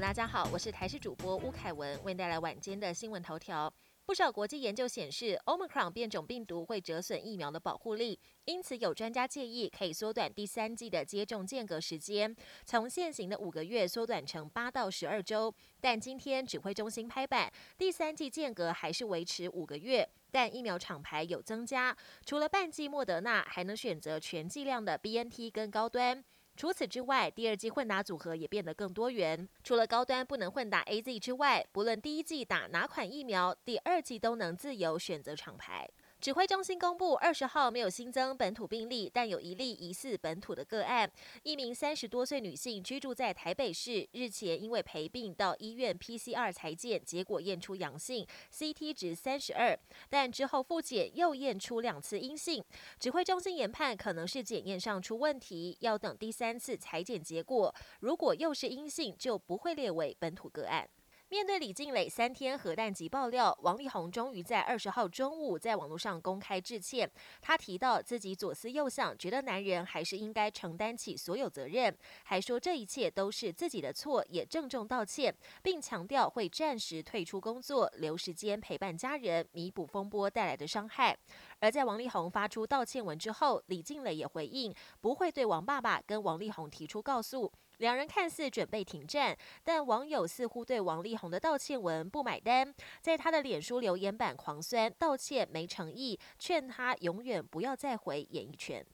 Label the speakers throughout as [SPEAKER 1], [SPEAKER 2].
[SPEAKER 1] 大家好，我是台视主播吴凯文，为您带来晚间的新闻头条。不少国际研究显示，Omicron 变种病毒会折损疫苗的保护力，因此有专家建议可以缩短第三季的接种间隔时间，从现行的五个月缩短成八到十二周。但今天指挥中心拍板，第三季间隔还是维持五个月，但疫苗厂牌有增加，除了半剂莫德纳，还能选择全剂量的 BNT 跟高端。除此之外，第二季混打组合也变得更多元。除了高端不能混打 A Z 之外，不论第一季打哪款疫苗，第二季都能自由选择厂牌。指挥中心公布，二十号没有新增本土病例，但有一例疑似本土的个案。一名三十多岁女性居住在台北市，日前因为陪病到医院 PCR 裁检，结果验出阳性，CT 值三十二，但之后复检又验出两次阴性。指挥中心研判可能是检验上出问题，要等第三次裁检结果，如果又是阴性，就不会列为本土个案。面对李静蕾三天核弹级爆料，王力宏终于在二十号中午在网络上公开致歉。他提到自己左思右想，觉得男人还是应该承担起所有责任，还说这一切都是自己的错，也郑重道歉，并强调会暂时退出工作，留时间陪伴家人，弥补风波带来的伤害。而在王力宏发出道歉文之后，李静蕾也回应不会对王爸爸跟王力宏提出告诉。两人看似准备停战，但网友似乎对王力宏的道歉文不买单，在他的脸书留言板狂酸道歉没诚意，劝他永远不要再回演艺圈。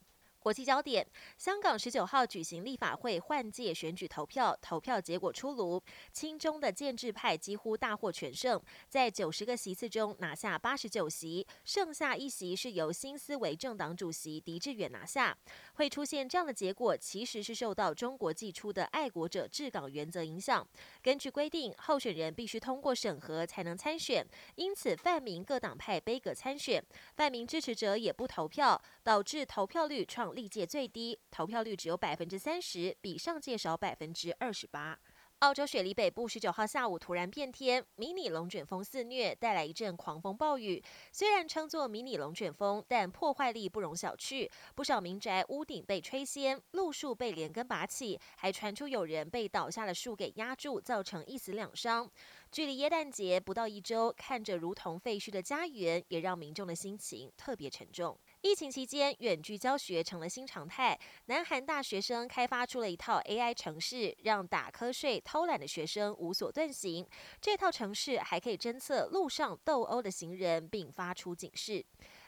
[SPEAKER 1] 国际焦点：香港十九号举行立法会换届选举投票，投票结果出炉，亲中的建制派几乎大获全胜，在九十个席次中拿下八十九席，剩下一席是由新思维政党主席狄志远拿下。会出现这样的结果，其实是受到中国寄出的爱国者治港原则影响。根据规定，候选人必须通过审核才能参选，因此泛民各党派背阁参选，泛民支持者也不投票，导致投票率创历届最低投票率只有百分之三十，比上届少百分之二十八。澳洲雪梨北部十九号下午突然变天，迷你龙卷风肆虐，带来一阵狂风暴雨。虽然称作迷你龙卷风，但破坏力不容小觑，不少民宅屋顶被吹掀，路树被连根拔起，还传出有人被倒下的树给压住，造成一死两伤。距离耶诞节不到一周，看着如同废墟的家园，也让民众的心情特别沉重。疫情期间，远距教学成了新常态。南韩大学生开发出了一套 AI 城市，让打瞌睡、偷懒的学生无所遁形。这套城市还可以侦测路上斗殴的行人，并发出警示。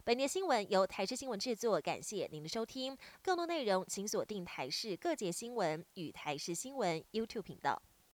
[SPEAKER 1] 本节新闻由台视新闻制作，感谢您的收听。更多内容请锁定台视各界新闻与台视新闻 YouTube 频道。